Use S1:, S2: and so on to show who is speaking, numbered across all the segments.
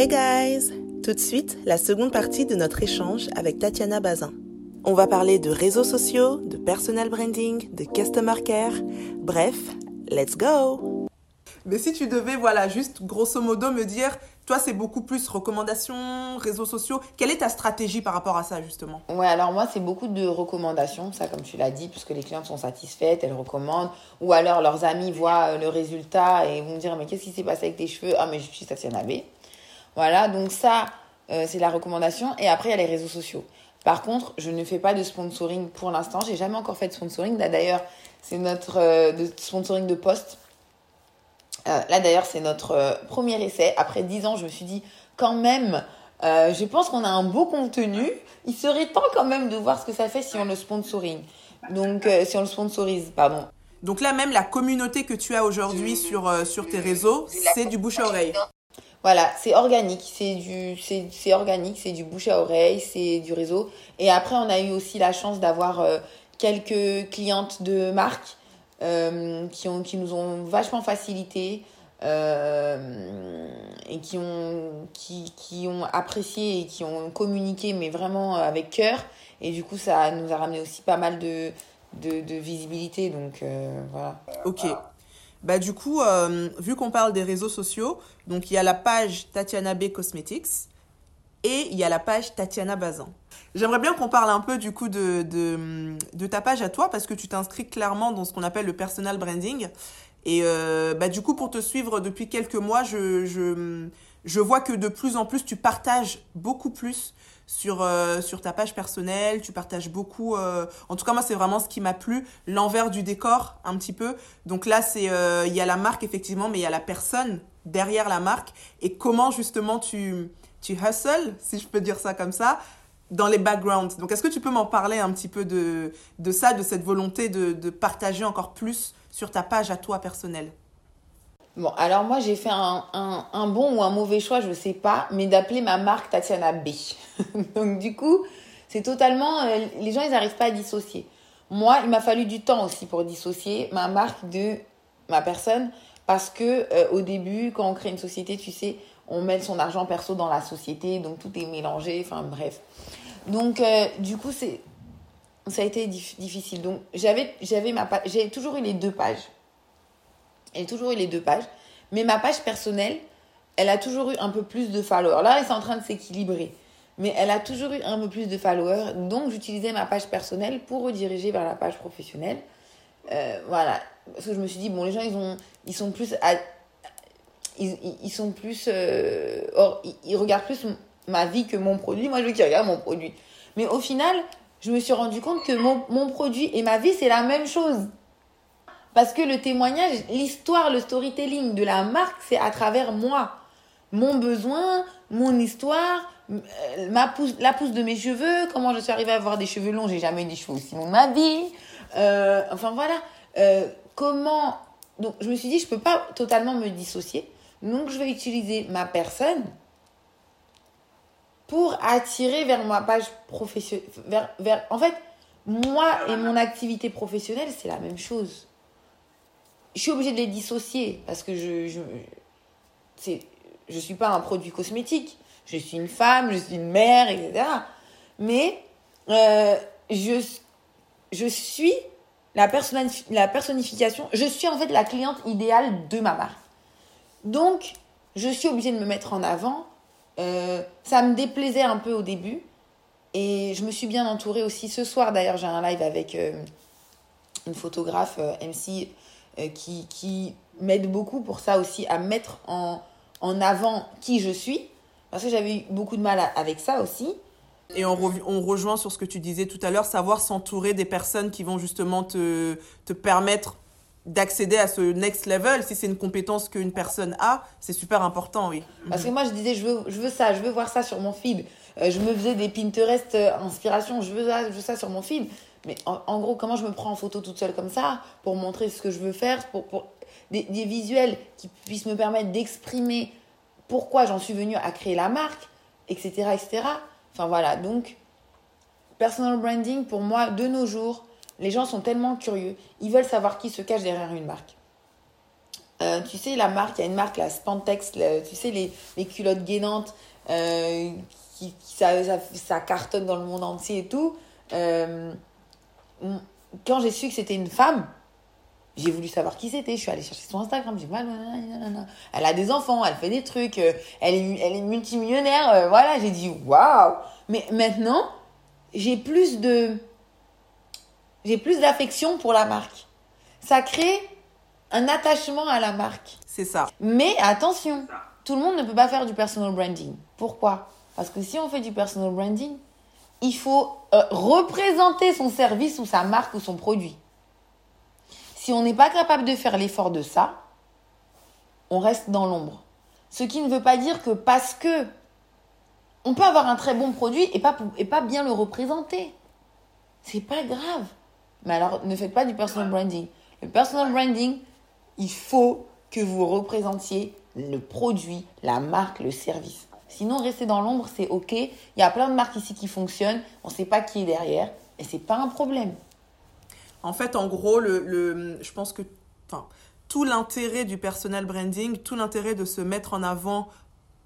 S1: Hey guys! Tout de suite, la seconde partie de notre échange avec Tatiana Bazin. On va parler de réseaux sociaux, de personal branding, de customer care. Bref, let's go!
S2: Mais si tu devais, voilà, juste grosso modo me dire, toi c'est beaucoup plus recommandations, réseaux sociaux, quelle est ta stratégie par rapport à ça justement?
S3: Ouais, alors moi c'est beaucoup de recommandations, ça comme tu l'as dit, puisque les clientes sont satisfaites, elles recommandent, ou alors leurs amis voient euh, le résultat et vont me dire mais qu'est-ce qui s'est passé avec tes cheveux? Ah mais je suis Tatiana B. Voilà, donc ça euh, c'est la recommandation, et après il y a les réseaux sociaux. Par contre, je ne fais pas de sponsoring pour l'instant, j'ai jamais encore fait de sponsoring. Là d'ailleurs, c'est notre euh, de sponsoring de poste euh, là d'ailleurs, c'est notre euh, premier essai. Après 10 ans, je me suis dit, quand même, euh, je pense qu'on a un beau contenu. Il serait temps quand même de voir ce que ça fait si on le sponsorise. Donc, si on le sponsorise, pardon.
S2: Donc là même, la communauté que tu as aujourd'hui sur, sur tes réseaux, c'est du bouche à oreille.
S3: Voilà, c'est organique, c'est du, c'est, organique, c'est du bouche à oreille, c'est du réseau. Et après, on a eu aussi la chance d'avoir quelques clientes de marque euh, qui, ont, qui nous ont vachement facilité euh, et qui ont, qui, qui, ont apprécié et qui ont communiqué, mais vraiment avec cœur. Et du coup, ça nous a ramené aussi pas mal de, de, de visibilité. Donc euh, voilà.
S2: Ok. Bah, du coup, vu qu'on parle des réseaux sociaux, donc il y a la page Tatiana B Cosmetics et il y a la page Tatiana Bazin. J'aimerais bien qu'on parle un peu du coup de, de, de ta page à toi parce que tu t'inscris clairement dans ce qu'on appelle le personal branding. Et euh, bah, du coup, pour te suivre depuis quelques mois, je, je, je, vois que de plus en plus, tu partages beaucoup plus sur, euh, sur ta page personnelle. Tu partages beaucoup. Euh, en tout cas, moi, c'est vraiment ce qui m'a plu. L'envers du décor, un petit peu. Donc là, c'est il y a la marque, effectivement, mais il y a la personne derrière la marque. Et comment, justement, tu, tu hustles, si je peux dire ça comme ça, dans les backgrounds. Donc, est-ce que tu peux m'en parler un petit peu de, de ça, de cette volonté de, de, partager encore plus sur ta page à toi personnelle?
S3: Bon, alors moi, j'ai fait un, un, bon ou un mauvais choix, je ne sais pas, mais d'appeler ma marque Tatiana B. Donc, du coup, c'est totalement... Euh, les gens, ils n'arrivent pas à dissocier. Moi, il m'a fallu du temps aussi pour dissocier ma marque de ma personne, parce que euh, au début, quand on crée une société, tu sais, on met son argent perso dans la société, donc tout est mélangé, enfin bref. Donc, euh, du coup, c'est, ça a été difficile. Donc, j'avais, j'avais ma j'ai toujours eu les deux pages. J'ai toujours eu les deux pages. Mais ma page personnelle, elle a toujours eu un peu plus de followers. Là, elle est en train de s'équilibrer. Mais elle a toujours eu un peu plus de followers. Donc, j'utilisais ma page personnelle pour rediriger vers la page professionnelle. Euh, voilà. Parce que je me suis dit, bon, les gens, ils, ont, ils sont plus. ils, ils, sont plus. Euh, or, ils, regardent plus ma vie que mon produit. Moi, je veux qu'ils regardent mon produit. Mais au final, je me suis rendu compte que mon produit et ma vie, c'est la même chose. Parce que le témoignage, l'histoire, le storytelling de la marque, c'est à travers moi. Mon besoin, mon histoire, euh, ma pousse, la pousse de mes cheveux, comment je suis arrivée à avoir des cheveux longs, j'ai jamais eu des cheveux aussi longs de ma vie. Euh, enfin voilà. Euh, comment. Donc je me suis dit, je peux pas totalement me dissocier. Donc je vais utiliser ma personne pour attirer vers ma page professionnelle. En fait, moi et mon activité professionnelle, c'est la même chose. Je suis obligée de les dissocier parce que je je je suis pas un produit cosmétique. Je suis une femme, je suis une mère, etc. Mais euh, je je suis la, la personnification. Je suis en fait la cliente idéale de ma marque. Donc, je suis obligée de me mettre en avant euh, ça me déplaisait un peu au début. Et je me suis bien entourée aussi. Ce soir, d'ailleurs, j'ai un live avec euh, une photographe, MC, qui, qui m'aide beaucoup pour ça aussi, à mettre en, en avant qui je suis. Parce que j'avais eu beaucoup de mal avec ça aussi.
S2: Et on, on, rejoint sur ce que tu disais tout à l'heure, savoir s'entourer des personnes qui vont justement te, te permettre d'accéder à ce next level, si c'est une compétence qu'une personne a, c'est super important, oui.
S3: Parce que moi, je disais, je veux, je veux ça, je veux voir ça sur mon feed. Euh, je me faisais des Pinterest euh, inspiration, je veux, ça, je veux ça sur mon feed. Mais en, gros, comment je me prends en photo toute seule comme ça pour montrer ce que je veux faire, pour, pour des, des visuels qui puissent me permettre d'exprimer pourquoi j'en suis venue à créer la marque, etc., etc. Enfin voilà, donc personal branding pour moi de nos jours, les gens sont tellement curieux, ils veulent savoir qui se cache derrière une marque. Euh, tu sais, la marque, il y a une marque, la Spantex, tu sais, les, les culottes gainantes, euh, qui, ça, ça, ça, cartonne dans le monde entier et tout. Euh, quand j'ai su que c'était une femme, j'ai voulu savoir qui c'était. Je suis allée chercher son Instagram. J'ai elle a des enfants, elle fait des trucs, elle est, elle est multimillionnaire. voilà, j'ai dit waouh. Mais maintenant, j'ai plus de, j'ai plus d'affection pour la marque. Ça crée un attachement à la marque.
S2: C'est ça.
S3: Mais attention, tout le monde ne peut pas faire du personal branding. Pourquoi? Parce que si on fait du personal branding, il faut euh, représenter son service ou sa marque ou son produit. Si on n'est pas capable de faire l'effort de ça, on reste dans l'ombre. Ce qui ne veut pas dire que parce que on peut avoir un très bon produit et pas, et pas bien le représenter. C'est pas grave. Mais alors, ne faites pas du personal branding. Le personal branding, il faut que vous représentiez le produit, la marque, le service. Sinon, rester dans l'ombre, c'est OK. Il y a plein de marques ici qui fonctionnent. On ne sait pas qui est derrière. Et c'est pas un problème.
S2: En fait, en gros, le, je pense que tout l'intérêt du personal branding, tout l'intérêt de se mettre en avant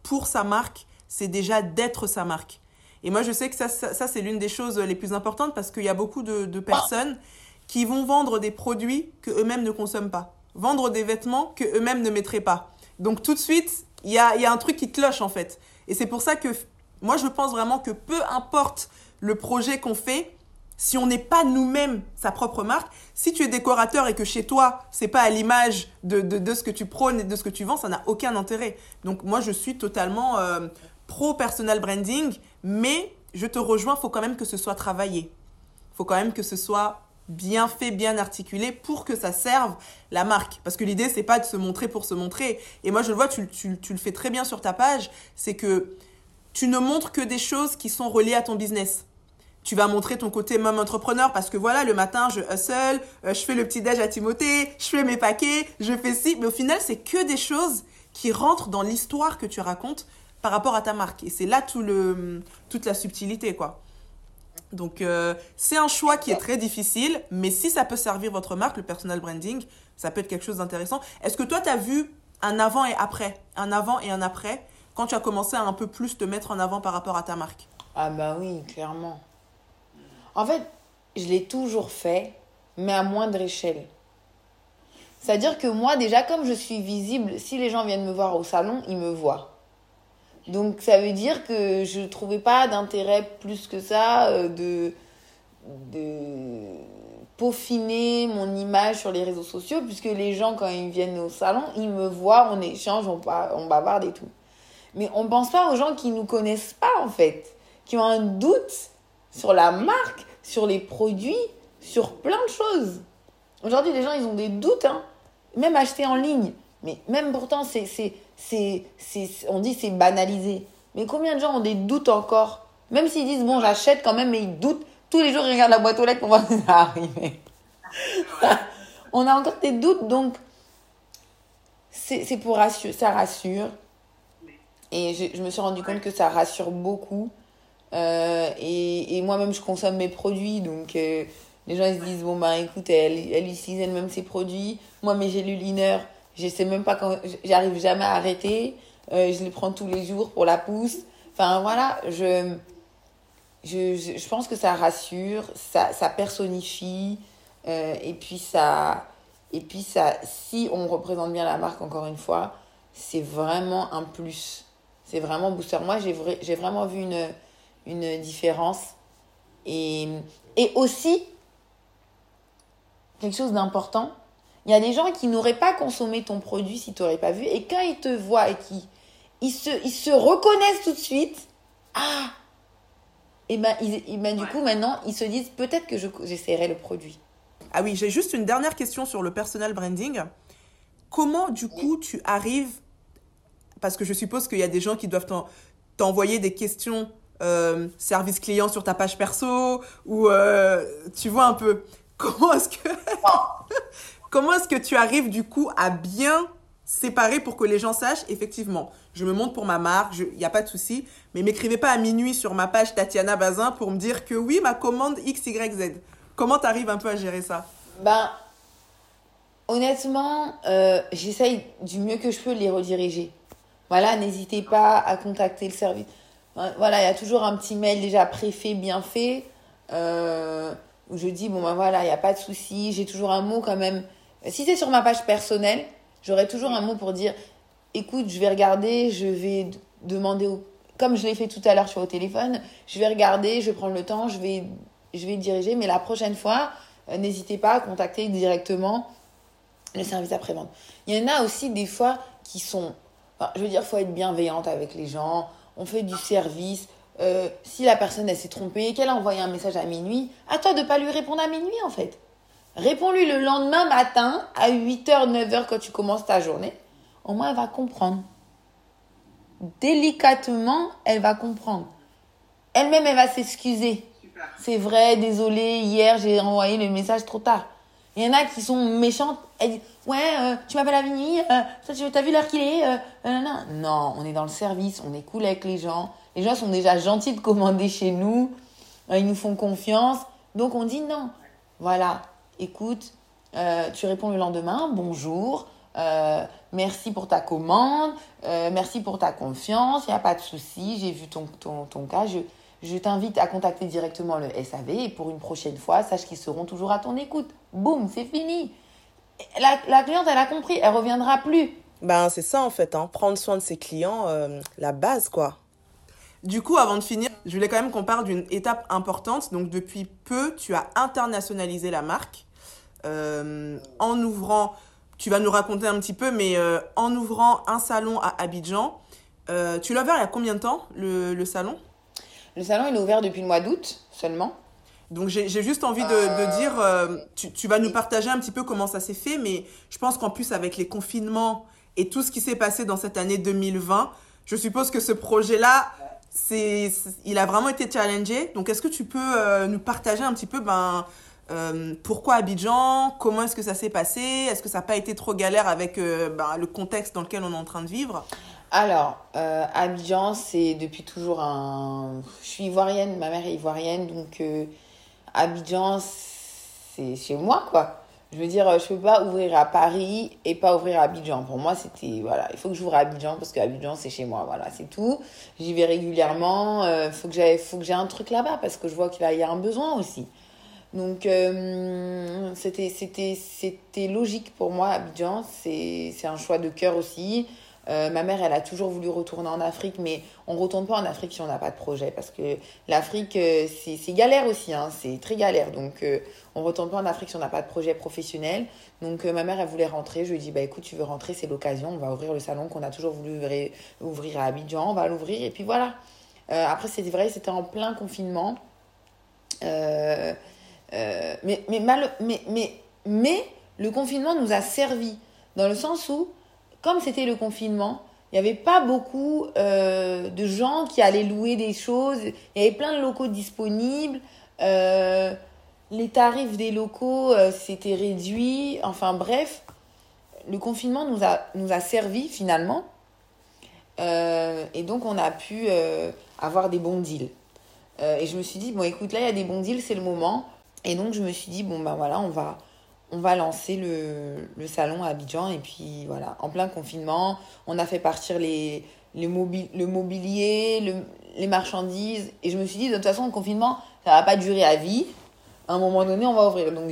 S2: pour sa marque, c'est déjà d'être sa marque. Et moi, je sais que ça, ça, c'est l'une des choses les plus importantes parce qu'il y a beaucoup de, de personnes qui vont vendre des produits que eux-mêmes ne consomment pas vendre des vêtements que eux-mêmes ne mettraient pas. Donc tout de suite, il y a, y a un truc qui cloche en fait. Et c'est pour ça que moi je pense vraiment que peu importe le projet qu'on fait, si on n'est pas nous-mêmes sa propre marque, si tu es décorateur et que chez toi, c'est pas à l'image de, de, ce que tu prônes et de ce que tu vends, ça n'a aucun intérêt. Donc moi, je suis totalement euh, pro personal branding, mais je te rejoins, faut quand même que ce soit travaillé. faut quand même que ce soit bien fait, bien articulé pour que ça serve la marque. Parce que l'idée, c'est pas de se montrer pour se montrer. Et moi, je le vois, tu, le fais très bien sur ta page, c'est que tu ne montres que des choses qui sont reliées à ton business. Tu vas montrer ton côté mom entrepreneur parce que voilà, le matin, je hustle, euh, je fais le petit déj à Timothée, je fais mes paquets, je fais ci. Mais au final, c'est que des choses qui rentrent dans l'histoire que tu racontes par rapport à ta marque. Et c'est là tout le, toute la subtilité, quoi. Donc, euh, c'est un choix qui est très difficile, mais si ça peut servir votre marque, le personal branding, ça peut être quelque chose d'intéressant. Est-ce que toi, tu as vu un avant et après? Un avant et un après quand tu as commencé à un peu plus te mettre en avant par rapport à ta marque?
S3: Ah bah oui, clairement. En fait, je l'ai toujours fait, mais à moindre échelle. C'est-à-dire que moi, déjà, comme je suis visible, si les gens viennent me voir au salon, ils me voient. Donc ça veut dire que je ne trouvais pas d'intérêt plus que ça euh, de, de peaufiner mon image sur les réseaux sociaux, puisque les gens, quand ils viennent au salon, ils me voient, on échange, on, on bavarde et tout. Mais on ne pense pas aux gens qui ne nous connaissent pas, en fait, qui ont un doute sur la marque, sur les produits, sur plein de choses. Aujourd'hui, les gens, ils ont des doutes, hein. même acheter en ligne. Mais même pourtant, c'est c'est, on dit c'est banalisé. Mais combien de gens ont des doutes encore? Même s'ils disent, bon, j'achète quand même, mais ils doutent. Tous les jours, ils regardent la boîte aux lettres pour voir si ça arrive. on a encore des doutes, donc c'est pour rassurer, ça rassure. Et je, me suis rendu compte que ça rassure beaucoup. Euh, et, et moi-même, je consomme mes produits, donc euh, les gens ils se disent, bon, bah écoute, elle, elle utilise elle-même ses produits. Moi, mes gélulineurs, je sais même pas quand, j'arrive jamais à arrêter. Euh, je les prends tous les jours pour la pousse. Enfin voilà, je, je, je pense que ça rassure, ça, ça personnifie, euh, et puis ça, et puis ça, si on représente bien la marque encore une fois, c'est vraiment un plus. C'est vraiment booster. Moi, j'ai j'ai vraiment vu une, une différence. Et, et aussi, quelque chose d'important, il y a des gens qui n'auraient pas consommé ton produit si tu n'aurais pas vu. Et quand ils te voient et qu'ils ils se, ils se reconnaissent tout de suite, ah Et ben, ils, ben du coup, maintenant, ils se disent peut-être que j'essaierai le produit.
S2: Ah oui, j'ai juste une dernière question sur le personal branding. Comment, du coup, tu arrives Parce que je suppose qu'il y a des gens qui doivent t'envoyer des questions euh, service client sur ta page perso ou euh, tu vois un peu comment est-ce que Comment est-ce que tu arrives du coup à bien séparer pour que les gens sachent? Effectivement, je me montre pour ma marque, il n'y a pas de souci, mais m'écrivez pas à minuit sur ma page Tatiana Bazin pour me dire que oui, ma commande XYZ. Comment tu arrives un peu à gérer ça?
S3: Ben, honnêtement, euh, j'essaye du mieux que je peux de les rediriger. Voilà, n'hésitez pas à contacter le service. Voilà, il y a toujours un petit mail déjà préfet, bien fait, euh, où je dis, bon ben voilà, il n'y a pas de souci, j'ai toujours un mot quand même. Si c'est sur ma page personnelle, j'aurai toujours un mot pour dire, écoute, je vais regarder, je vais demander, au... comme je l'ai fait tout à l'heure, sur au téléphone, je vais regarder, je vais prendre le temps, je vais, je vais diriger, mais la prochaine fois, euh, n'hésitez pas à contacter directement le service après-vente. Il y en a aussi des fois qui sont, je veux dire, faut être bienveillante avec les gens. On fait du service. Euh, si la personne s'est trompée, qu'elle a envoyé un message à minuit, à toi de pas lui répondre à minuit en fait. Réponds-lui le lendemain matin à 8h, 9h quand tu commences ta journée. Au moins elle va comprendre. Délicatement, elle va comprendre. Elle-même, elle va s'excuser. C'est vrai, désolé, hier j'ai envoyé le message trop tard. Il y en a qui sont méchantes. Elles disent Ouais, euh, tu m'appelles à minuit, euh, tu as vu l'heure qu'il est euh, Non, on est dans le service, on est cool avec les gens. Les gens sont déjà gentils de commander chez nous. ils nous font confiance. Donc on dit non. Voilà, écoute, tu réponds le lendemain Bonjour, merci pour ta commande, merci pour ta confiance, il n'y a pas de souci, j'ai vu ton, ton, ton cas. Je, je t'invite à contacter directement le SAV et pour une prochaine fois, sache qu'ils seront toujours à ton écoute. Boum, c'est fini. La, cliente, elle a compris, elle reviendra plus.
S1: Ben, c'est ça en fait, hein. prendre soin de ses clients, euh, la base quoi.
S2: Du coup, avant de finir, je voulais quand même qu'on parle d'une étape importante. Donc, depuis peu, tu as internationalisé la marque euh, en ouvrant, tu vas nous raconter un petit peu, mais euh, en ouvrant un salon à Abidjan. tu l'as ouvert il y a combien de temps, le salon?
S3: Le salon, il est ouvert depuis le mois d'août seulement.
S2: Donc j'ai juste envie de, de dire, euh, tu, tu, vas nous partager un petit peu comment ça s'est fait, mais je pense qu'en plus avec les confinements et tout ce qui s'est passé dans cette année 2020, je suppose que ce projet-là, c'est, il a vraiment été challengé. Donc est-ce que tu peux euh, nous partager un petit peu ben, euh, pourquoi Abidjan? Comment est-ce que ça s'est passé? Est-ce que ça n'a pas été trop galère avec ben, le contexte dans lequel on est en train de vivre?
S3: Alors, euh, Abidjan, c'est depuis toujours un. Je suis ivoirienne, ma mère est ivoirienne, donc euh, Abidjan, c'est chez moi, quoi. Je veux dire, je peux pas ouvrir à Paris et pas ouvrir à Abidjan. Pour moi, c'était. Voilà, il faut que j'ouvre à Abidjan parce qu'Abidjan, c'est chez moi. Voilà, c'est tout. J'y vais régulièrement. Euh, faut que j'ai un truc là-bas parce que je vois qu'il y a un besoin aussi. Donc, euh, c'était logique pour moi, Abidjan. C'est un choix de cœur aussi. Euh, ma mère, elle a toujours voulu retourner en Afrique, mais on ne retourne pas en Afrique si on n'a pas de projet. Parce que l'Afrique, euh, c'est galère aussi, hein, c'est très galère. Donc, euh, on ne retourne pas en Afrique si on n'a pas de projet professionnel. Donc, ma mère, elle voulait rentrer. Je lui ai dit, bah, écoute, tu veux rentrer, c'est l'occasion. On va ouvrir le salon qu'on a toujours voulu ouvrir, à Abidjan. On va l'ouvrir. Et puis voilà. après, c'est vrai, c'était en plein confinement. mais, mais, mal, mais, mais, mais le confinement nous a servi dans le sens où comme c'était le confinement, il n'y avait pas beaucoup euh, de gens qui allaient louer des choses. Il y avait plein de locaux disponibles. Euh, les tarifs des locaux euh, s'étaient réduits. Enfin bref, le confinement nous a, nous a servi finalement. et donc on a pu avoir des bons deals. et je me suis dit, bon écoute, là il y a des bons deals, c'est le moment. Et donc je me suis dit, bon ben voilà, on va, on va lancer le, salon à Abidjan. Et puis voilà, en plein confinement, on a fait partir les, le mobilier, les marchandises. Et je me suis dit, de toute façon, le confinement, ça va pas durer à vie. À un moment donné, on va ouvrir. Donc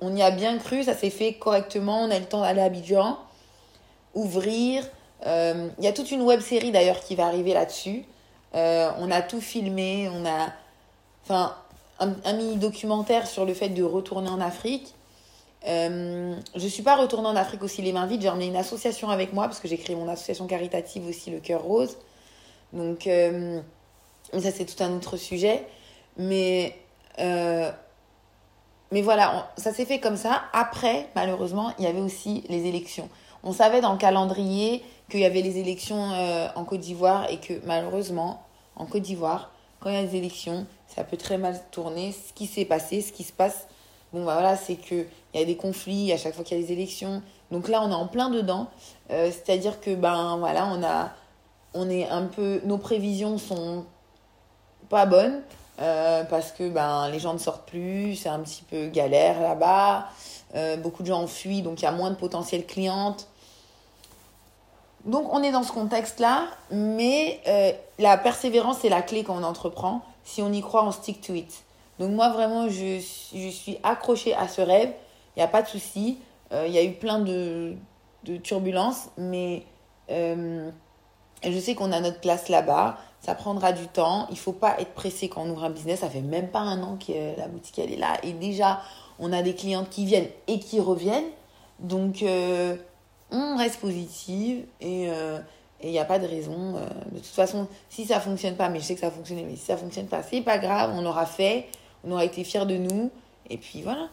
S3: on y a bien cru, ça s'est fait correctement. On a eu le temps d'aller à Abidjan, ouvrir. Euh, il y a toute une web série d'ailleurs qui va arriver là-dessus. Euh, on a tout filmé, on a enfin un, un mini documentaire sur le fait de retourner en Afrique. Euh, je suis pas retournée en Afrique aussi les mains vides. J'ai emmené une association avec moi parce que j'ai créé mon association caritative aussi, le Cœur Rose. Donc, euh, ça, c'est tout un autre sujet. Mais, euh, mais voilà, ça s'est fait comme ça. Après, malheureusement, il y avait aussi les élections. On savait dans le calendrier qu'il y avait les élections euh, en Côte d'Ivoire et que malheureusement, en Côte d'Ivoire, quand il y a des élections, ça peut très mal tourner. Ce qui s'est passé, ce qui se passe, bon, bah voilà, c'est que il y a des conflits à chaque fois qu'il y a des élections. Donc là, on est en plein dedans. Euh, c'est-à-dire que, ben voilà, on a. On est un peu. Nos prévisions sont pas bonnes. Euh, parce que ben, les gens ne sortent plus, c'est un petit peu galère là-bas. Euh, beaucoup de gens ont fui, donc il y a moins de potentielles clientes. Donc on est dans ce contexte-là, mais la persévérance c'est la clé quand on entreprend. Si on y croit, on stick to it. Donc moi vraiment, je, je suis accrochée à ce rêve. Il n'y a pas de souci. Euh, il y a eu plein de, de turbulences, mais euh, je sais qu'on a notre place là-bas. Ça prendra du temps. Il faut pas être pressé quand on ouvre un business. Ça fait même pas un an que la boutique elle est là. Et déjà, on a des clientes qui viennent et qui reviennent. Donc, euh, on reste positive et il n'y a pas de raison. de toute façon, si ça fonctionne pas, mais je sais que ça fonctionne, mais si ça fonctionne pas, c'est pas grave. On l'aura fait. On aura été fiers de nous. Et puis voilà.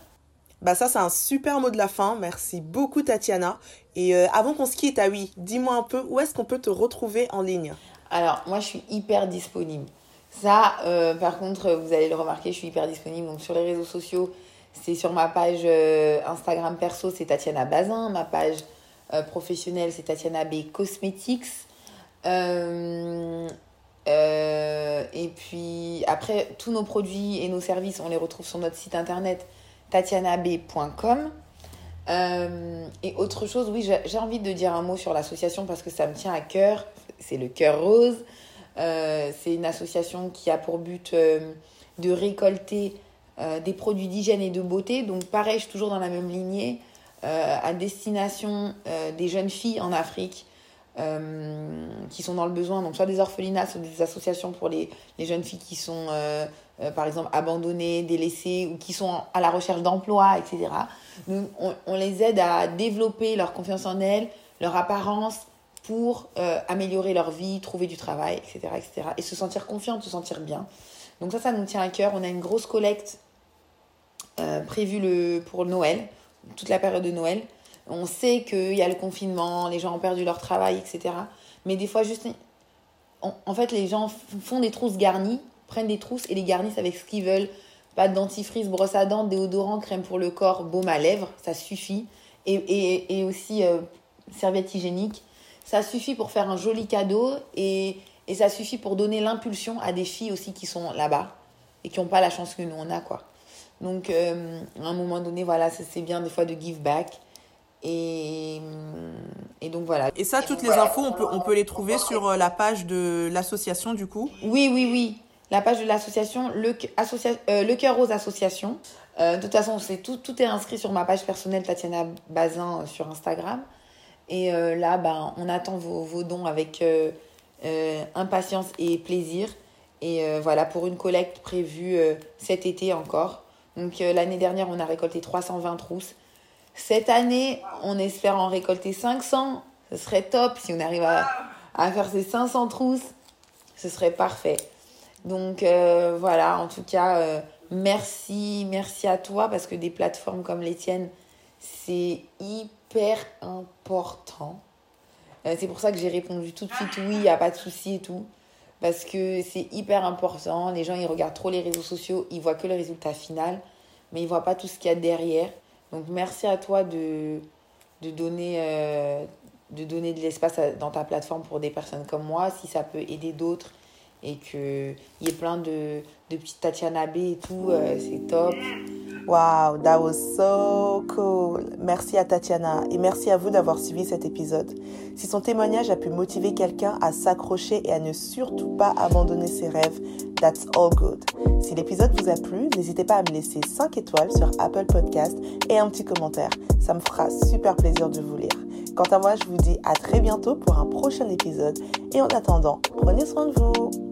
S1: Bah ça c'est un super mot de la fin. Merci beaucoup Tatiana. Et euh, avant qu'on se quitte, ah oui, dis-moi un peu où est-ce qu'on peut te retrouver en ligne?
S3: Alors moi je suis hyper disponible. Ça, euh, par contre, vous allez le remarquer, je suis hyper disponible. Donc sur les réseaux sociaux, c'est sur ma page euh, Instagram perso, c'est Tatiana Bazin. Ma page professionnelle, c'est Tatiana B Cosmetics. Et puis après, tous nos produits et nos services, on les retrouve sur notre site internet tatianab.com. Euh, et autre chose, oui, j'ai envie de dire un mot sur l'association parce que ça me tient à cœur. C'est le Cœur Rose. Euh, c'est une association qui a pour but euh, de récolter des produits d'hygiène et de beauté. Donc pareil, je suis toujours dans la même lignée, à destination des jeunes filles en Afrique qui sont dans le besoin. Donc soit des orphelinats, soit des associations pour les, les jeunes filles qui sont euh, par exemple abandonnés, délaissés ou qui sont à la recherche d'emploi, etc. Nous, on, les aide à développer leur confiance en elles, leur apparence pour euh, améliorer leur vie, trouver du travail, etc., etc. Et se sentir confiante, se sentir bien. Donc ça, ça nous tient à cœur. On a une grosse collecte euh, prévue le, pour Noël, toute la période de Noël. On sait qu'il y a le confinement, les gens ont perdu leur travail, etc. Mais des fois, juste, en fait, les gens font des trousses garnies prennent des trousses et les garnissent avec ce qu'ils veulent. Pas de dentifrice, brosse à dents, déodorant, crème pour le corps, baume à lèvres, ça suffit. Et, et, aussi euh, serviette hygiénique. Ça suffit pour faire un joli cadeau et, et ça suffit pour donner l'impulsion à des filles aussi qui sont là-bas et qui n'ont pas la chance que nous on a quoi. Donc euh, à un moment donné, voilà, c'est bien des fois de give back. Et, et, donc voilà.
S2: Et ça, toutes les infos, on peut, on peut les trouver sur euh, la page de l'association du coup?
S3: Oui, oui, oui la page de l'association Le, euh, le Cœur Rose Association. Euh, de toute façon, c'est tout, tout est inscrit sur ma page personnelle Tatiana Bazin euh, sur Instagram. Et là, ben, on attend vos, vos dons avec impatience et plaisir. Et voilà, pour une collecte prévue cet été encore. Donc l'année dernière, on a récolté 320 trousses. Cette année, on espère en récolter 500. Ce serait top si on arrive à, faire ces 500 trousses. Ce serait parfait. Donc euh, voilà, en tout cas, euh, merci, merci à toi parce que des plateformes comme les tiennes, c'est hyper important. Euh, c'est pour ça que j'ai répondu tout de suite oui, il n'y a pas de souci et tout. Parce que c'est hyper important. Les gens, ils regardent trop les réseaux sociaux, ils voient que le résultat final, mais ils voient pas tout ce qu'il y a derrière. Donc merci à toi de, de donner, de l'espace dans ta plateforme pour des personnes comme moi. Si ça peut aider d'autres, et qu'il y ait plein de, de petites Tatiana B et tout, euh, c'est top.
S1: Wow, that was so cool. Merci à Tatiana et merci à vous d'avoir suivi cet épisode. Si son témoignage a pu motiver quelqu'un à s'accrocher et à ne surtout pas abandonner ses rêves, that's all good. Si l'épisode vous a plu, n'hésitez pas à me laisser 5 étoiles sur Apple Podcast et un petit commentaire. Ça me fera super plaisir de vous lire. Quant à moi, je vous dis à très bientôt pour un prochain épisode et en attendant, prenez soin de vous.